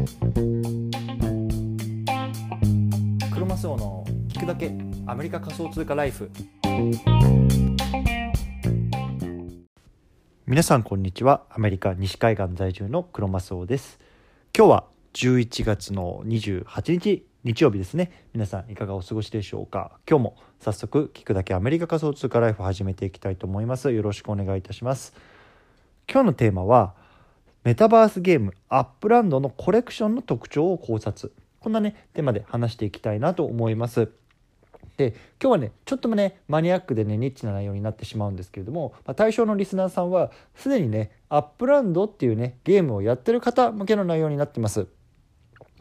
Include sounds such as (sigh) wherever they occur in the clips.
クロマスオの聞くだけアメリカ仮想通貨ライフ。皆さんこんにちは。アメリカ西海岸在住のクロマスオです。今日は11月の28日日曜日ですね。皆さんいかがお過ごしでしょうか。今日も早速聞くだけアメリカ仮想通貨ライフを始めていきたいと思います。よろしくお願いいたします。今日のテーマはメタバースゲームアップランドのコレクションの特徴を考察。こんなねテーマで話していきたいなと思います。で今日はねちょっとねマニアックでねニッチな内容になってしまうんですけれども、まあ、対象のリスナーさんはすでにねアップランドっていうねゲームをやってる方向けの内容になってます。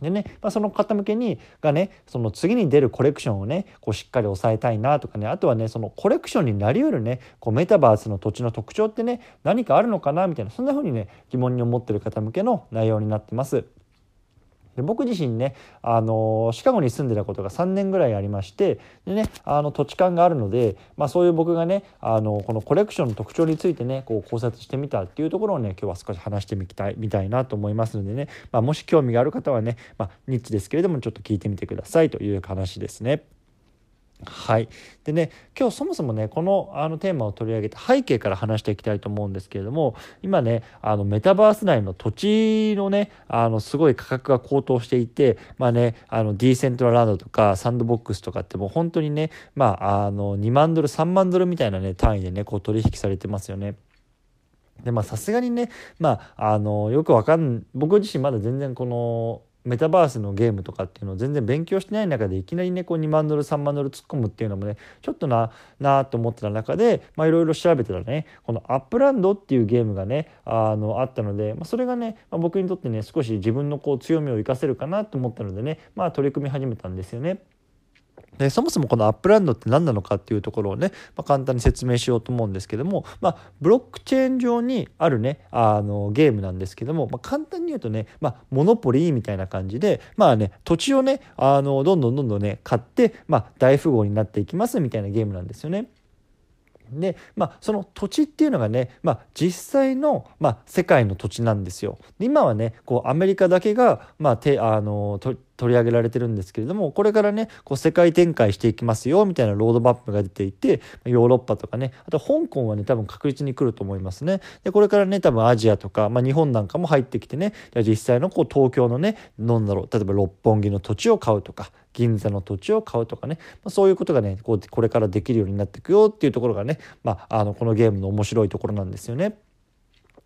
でね、まあ、その方向けにがねその次に出るコレクションをねこうしっかり抑えたいなとかねあとはねそのコレクションになりうるねこうメタバースの土地の特徴ってね何かあるのかなみたいなそんな風にね疑問に思ってる方向けの内容になってます。で僕自身ねあのシカゴに住んでたことが3年ぐらいありましてでねあの土地勘があるので、まあ、そういう僕がねあのこのコレクションの特徴についてねこう考察してみたっていうところをね今日は少し話してみたいみたいなと思いますのでね、まあ、もし興味がある方はね、まあ、ニッチですけれどもちょっと聞いてみてくださいという話ですね。はい、でね今日そもそもねこのあのテーマを取り上げて背景から話していきたいと思うんですけれども今ねあのメタバース内の土地のねあのすごい価格が高騰していてまあねあのディーセントラランドとかサンドボックスとかってもう本当にねまああの2万ドル3万ドルみたいなね単位でねこう取引されてますよね。でまあさすがにねまああのよくわかん僕自身まだ全然このメタバースのゲームとかっていうのを全然勉強してない中でいきなりねこう2万ドル3万ドル突っ込むっていうのもねちょっとななと思ってた中でいろいろ調べてたらねこのアップランドっていうゲームがねあのあったので、まあ、それがね、まあ、僕にとってね少し自分のこう強みを生かせるかなと思ったのでねまあ取り組み始めたんですよね。でそもそもこのアップランドって何なのかっていうところをね、まあ、簡単に説明しようと思うんですけども、まあ、ブロックチェーン上にあるねあのゲームなんですけども、まあ、簡単に言うとね、ま、モノポリーみたいな感じでまあね土地をねあのどんどんどんどんね買って、ま、大富豪になっていきますみたいなゲームなんですよね。でまあ、その土地っていうのがね、まあ、実際の、まあ、世界の土地なんですよ。今はねこうアメリカだけが、まあ、てあの取り上げられてるんですけれどもこれからねこう世界展開していきますよみたいなロードマップが出ていてヨーロッパとかねあと香港はね多分確実に来ると思いますねでこれからね多分アジアとか、まあ、日本なんかも入ってきてねじゃ実際のこう東京のねなんだろう例えば六本木の土地を買うとか銀座の土地を買うとかね、まあ、そういうことがねこうこれからできるようになっていくよっていうところがね、まあ、あのこのゲームの面白いところなんですよね。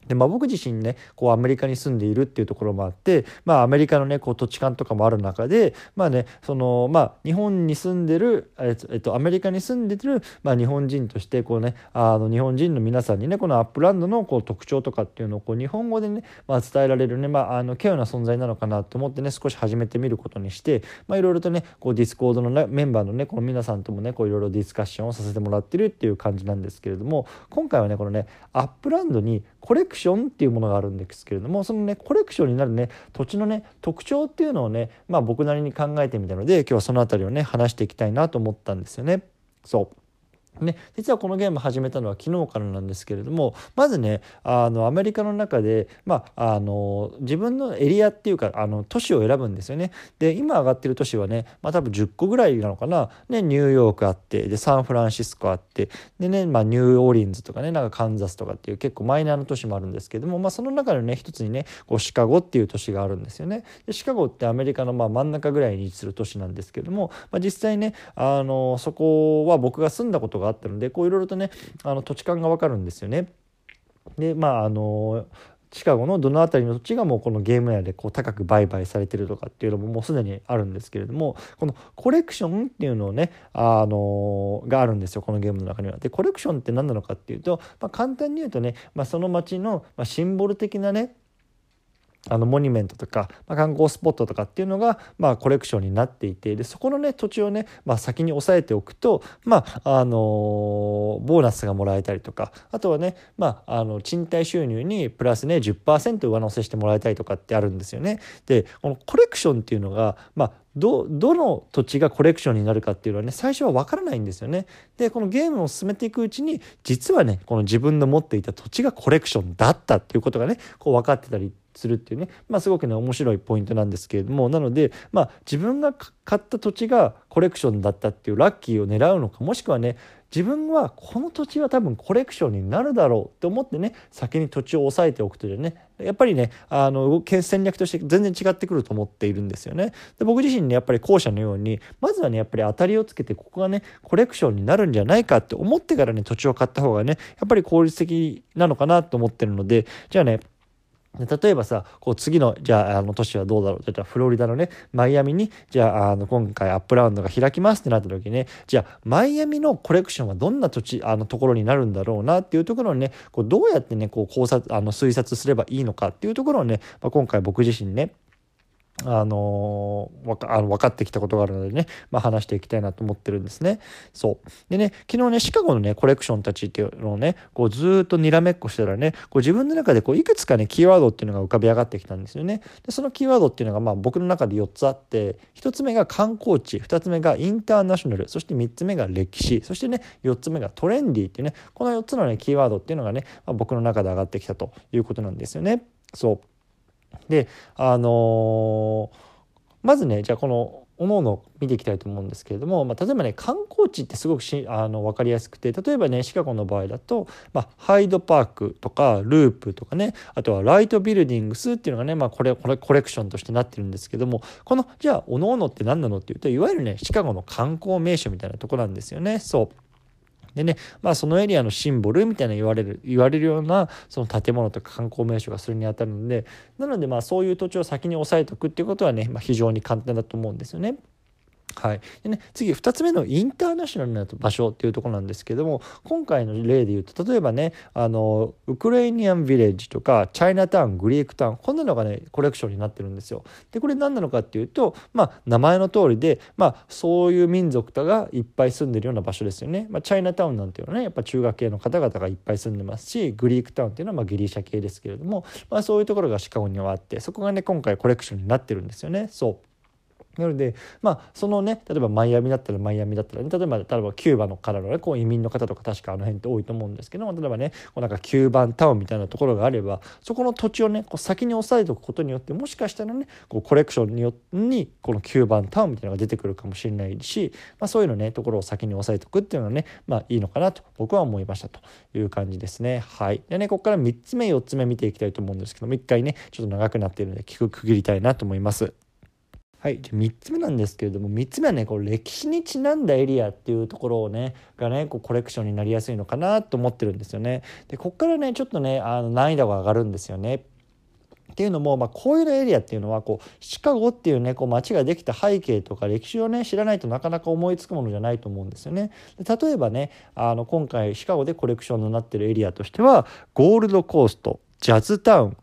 でまあ、僕自身ねこうアメリカに住んでいるっていうところもあって、まあ、アメリカのねこう土地勘とかもある中で、まあねそのまあ、日本に住んでる、えっと、アメリカに住んでる、まあ、日本人としてこう、ね、あの日本人の皆さんにねこのアップランドのこう特徴とかっていうのをこう日本語でね、まあ、伝えられるね、まあ、あの稀有な存在なのかなと思ってね少し始めてみることにしていろいろとねこうディスコードの、ね、メンバーのねこの皆さんともねいろいろディスカッションをさせてもらってるっていう感じなんですけれども今回はねこのねアップランドにコレクションっていうものがあるんですけれどもそのねコレクションになるね土地のね特徴っていうのをねまあ僕なりに考えてみたので今日はその辺りをね話していきたいなと思ったんですよね。そうね、実はこのゲーム始めたのは昨日からなんですけれどもまずねあのアメリカの中で、まあ、あの自分のエリアっていうかあの都市を選ぶんですよね。で今上がってる都市はね、まあ、多分10個ぐらいなのかな、ね、ニューヨークあってでサンフランシスコあってでね、まあ、ニューオーリンズとかねなんかカンザスとかっていう結構マイナーな都市もあるんですけども、まあ、その中のね一つにねこうシカゴっていう都市があるんですよね。でシカゴってアメリカのまあ真ん中ぐらいに位置する都市なんですけども、まあ、実際ねあのそこは僕が住んだことががあったのでこういろいろとねあの土地勘が分かるんですよね。でまああのシカゴのどの辺りの土地がもうこのゲーム内でこう高く売買されてるとかっていうのももうすでにあるんですけれどもこのコレクションっていうのをねあのがあるんですよこのゲームの中には。でコレクションって何なのかっていうと、まあ、簡単に言うとね、まあ、その町のシンボル的なねあのモニュメントとか、まあ、観光スポットとかっていうのが、まあ、コレクションになっていてでそこのね土地をね、まあ、先に押さえておくと、まああのー、ボーナスがもらえたりとかあとはね、まあ、あの賃貸収入にプラスね10%上乗せしてもらえたりとかってあるんですよね。でこのコレクションっていうのが、まあ、どどの土地がコレクションになるかっていうのはね最初は分からないんですよね。でこのゲームを進めていくうちに実はねこの自分の持っていた土地がコレクションだったっていうことがねこう分かってたりするっていうね、まあ、すごくね面白いポイントなんですけれどもなので、まあ、自分が買った土地がコレクションだったっていうラッキーを狙うのかもしくはね自分はこの土地は多分コレクションになるだろうって思ってね先に土地を押さえておくとねやっぱりねあの戦略として全然違ってくると思っているんですよね。で僕自身ねやっぱり後者のようにまずはねやっぱり当たりをつけてここがねコレクションになるんじゃないかって思ってからね土地を買った方がねやっぱり効率的なのかなと思ってるのでじゃあね例えばさこう次のじゃああの都市はどうだろう。じゃあフロリダのねマイアミにじゃああの今回アップラウンドが開きますってなった時にねじゃあマイアミのコレクションはどんな土地あのところになるんだろうなっていうところにねこうどうやってねこう考察あの推察すればいいのかっていうところをね、まあ、今回僕自身ねあのわかあの分かってきたことがあるのでね、まあ、話していきたいなと思ってるんですね。そうでね昨日ねシカゴのねコレクションたちっていうのをねこうずっとにらめっこしてたらねこう自分の中でこういくつかねキーワードっていうのが浮かび上がってきたんですよね。でそのキーワードっていうのがまあ僕の中で4つあって1つ目が観光地2つ目がインターナショナルそして3つ目が歴史そしてね4つ目がトレンディーっていうねこの4つのねキーワードっていうのがね、まあ、僕の中で上がってきたということなんですよね。そうであの、まずねじゃあこのおのおの見ていきたいと思うんですけれども、まあ、例えばね観光地ってすごくしあの分かりやすくて例えばねシカゴの場合だと、まあ、ハイドパークとかループとかねあとはライトビルディングスっていうのがね、まあ、これこれコレクションとしてなってるんですけどもこのじゃあおのおのって何なのっていうといわゆるねシカゴの観光名所みたいなとこなんですよねそう。でね、まあそのエリアのシンボルみたいな言われる、言われるようなその建物とか観光名所がそれにあたるので、なのでまあそういう土地を先に押さえておくっていうことはね、まあ、非常に簡単だと思うんですよね。はいでね、次2つ目のインターナショナルな場所っていうところなんですけども今回の例で言うと例えばねあのウクレイニアン・ヴィレッジとかチャイナタウングリークタウンこんなのがねコレクションになってるんですよ。でこれ何なのかっていうと、まあ、名前の通りで、まあ、そういう民族がいっぱい住んでるような場所ですよね。まあ、チャイナタウンなんていうのはねやっぱ中学系の方々がいっぱい住んでますしグリークタウンっていうのはまギリシャ系ですけれども、まあ、そういうところがシカゴにはあってそこがね今回コレクションになってるんですよね。そうなのでまあそのね例えばマイアミだったらマイアミだったら、ね、例えば例えばキューバのからの、ね、こう移民の方とか確かあの辺って多いと思うんですけども例えばねこうなんかキューバンタウンみたいなところがあればそこの土地をねこう先に押さえておくことによってもしかしたらねこうコレクションによにこのキューバンタウンみたいなのが出てくるかもしれないし、まあ、そういうのねところを先に押さえておくっていうのはねまあいいのかなと僕は思いましたという感じですね。はい、でねここから3つ目4つ目見ていきたいと思うんですけども1回ねちょっと長くなっているので聞く区切りたいなと思います。はい、じゃ3つ目なんですけれども3つ目はねこう歴史にちなんだエリアっていうところをねがねこうコレクションになりやすいのかなと思ってるんですよね。でこっからねちょっとねあの難易度が上がるんですよね。っていうのも、まあ、こういうエリアっていうのはこうシカゴっていうねこう街ができた背景とか歴史をね知らないとなかなか思いつくものじゃないと思うんですよね。で例えばねあの今回シカゴでコレクションになってるエリアとしてはゴールドコーストジャズタウン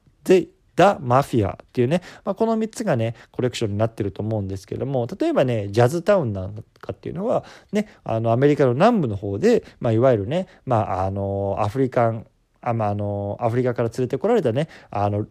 ザ・マフィアっていうね、まあ、この3つがねコレクションになってると思うんですけども例えばねジャズタウンなんかっていうのはねあのアメリカの南部の方で、まあ、いわゆるね、まあ、あのアフリカンあまあ、あのアフリカから連れてこられたねあの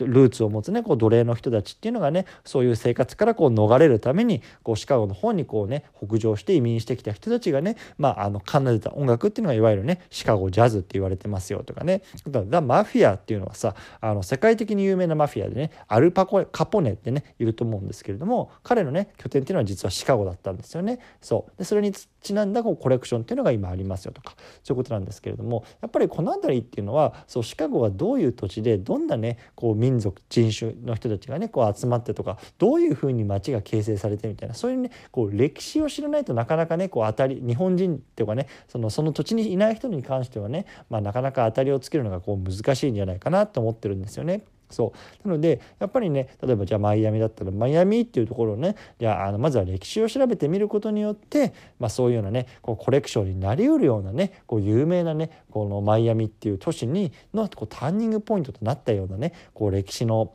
ルーツを持つねこう奴隷の人たちっていうのがねそういう生活からこう逃れるためにこうシカゴの方にこうね北上して移民してきた人たちがね、まあ、あの奏でた音楽っていうのがいわゆるねシカゴジャズって言われてますよとかねだマフィアっていうのはさあの世界的に有名なマフィアでねアルパコカポネってねいると思うんですけれども彼のね拠点っていうのは実はシカゴだったんですよね。そうでそれにちなんだこうコレクションっていうのが今ありますよとかそういうことなんですけれどもやっぱりこの辺りっていうのはそうシカゴがどういう土地でどんなねこうこう民族人種の人たちがねこう集まってとかどういうふうに町が形成されてみたいなそういうねこう歴史を知らないとなかなかねこう当たり日本人っていうかねそのその土地にいない人に関してはね、まあ、なかなか当たりをつけるのがこう難しいんじゃないかなと思ってるんですよね。そう。なのでやっぱりね例えばじゃあマイアミだったらマイアミっていうところをねじゃああのまずは歴史を調べてみることによって、まあ、そういうようなねこうコレクションになりうるようなねこう有名なねこのマイアミっていう都市にのこうターニングポイントとなったようなねこう歴史の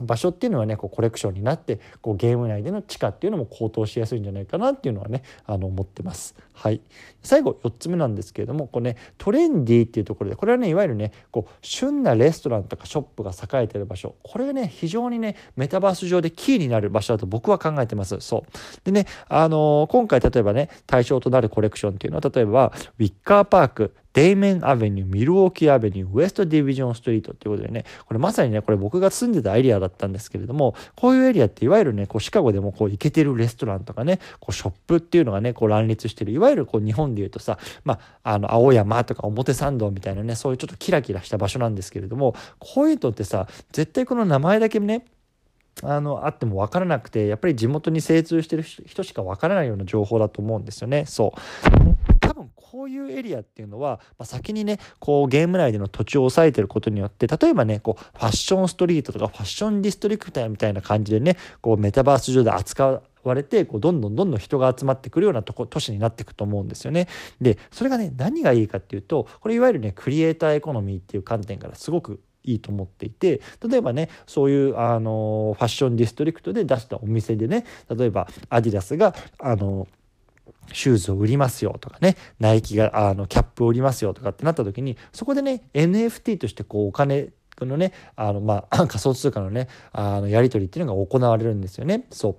場所っていうのはねこうコレクションになってこうゲーム内での地価っていうのも高騰しやすいんじゃないかなっていうのはねあの思ってます。はい、最後4つ目なんですけれどもこれねトレンディっていうところでこれはねいわゆるねこう旬なレストランとかショップが栄えてる場所これがね非常にねメタバース上でキーになる場所だと僕は考えてます。そうでねあのー、今回例えばね対象となるコレクションっていうのは例えばウィッカーパークデイメンアベニュー、ミルウォーキーアベニュー、ウエストディビジョンストリートっていうことでね、これまさにね、これ僕が住んでたエリアだったんですけれども、こういうエリアっていわゆるね、こうシカゴでもこう行けてるレストランとかね、こうショップっていうのがね、こう乱立してる、いわゆるこう日本で言うとさ、まあ、あの、青山とか表参道みたいなね、そういうちょっとキラキラした場所なんですけれども、こういうのってさ、絶対この名前だけね、あのあっても分からなくてやっぱり地元に精通してる人しか分からないような情報だと思うんですよね。そうういうエリアっていうのは、まあ、先にねこうゲーム内での土地を押さえてることによって例えばねこうファッションストリートとかファッションディストリクトみたいな感じでねこうメタバース上で扱われてこうどんどんどんどん人が集まってくるようなとこ都市になっていくと思うんですよね。でそれがね何がいいかっていうとこれいわゆるねクリエイターエコノミーっていう観点からすごくいいと思っていて例えばねそういうあのファッションディストリクトで出したお店でね例えばアディダスがあのシューズを売りますよとかねナイキがあのキャップを売りますよとかってなった時にそこでね NFT としてこうお金のねあのまあ (clears throat) 仮想通貨のねあのやり取りっていうのが行われるんですよね。そう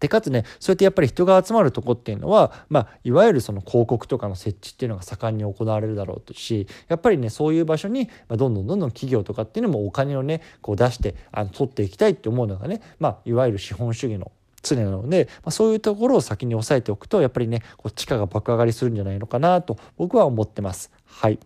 でかつねそうやってやっぱり人が集まるとこっていうのは、まあ、いわゆるその広告とかの設置っていうのが盛んに行われるだろうとしやっぱりねそういう場所に、ま、どんどんどんどん企業とかっていうのもお金をねこう出してあの取っていきたいって思うのがね、まあ、いわゆる資本主義の常なので、まあ、そういうところを先に押さえておくとやっぱりねこう地価が爆上がりするんじゃないのかなと僕は思ってます。はい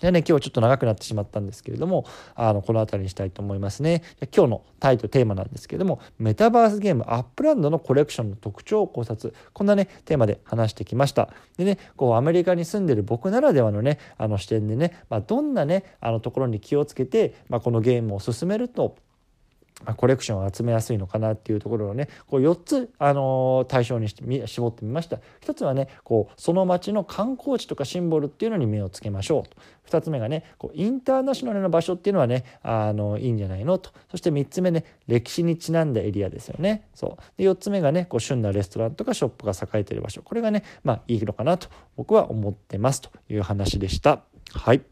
でね、今日はちょっと長くなってしまったんですけれども、あの、この辺りにしたいと思いますね。今日のタイトル、テーマなんですけれども、メタバースゲームアップランドのコレクションの特徴を考察。こんなね、テーマで話してきました。でね、こう、アメリカに住んでる僕ならではのね、あの視点でね、まあ、どんなね、あのところに気をつけて、まあ、このゲームを進めると、コレクションを集めやすいのかなっていうところをねこう4つ、あの、対象に絞ってみました。1つはねこうその町の観光地とかシンボルっていうのに目をつけましょうと。2つ目がねこうインターナショナルな場所っていうのはねあのいいんじゃないのと。そして3つ目ね歴史にちなんだエリアですよね。そう。で4つ目がねこう旬なレストランとかショップが栄えている場所。これがねまあいいのかなと僕は思ってますという話でした。はい。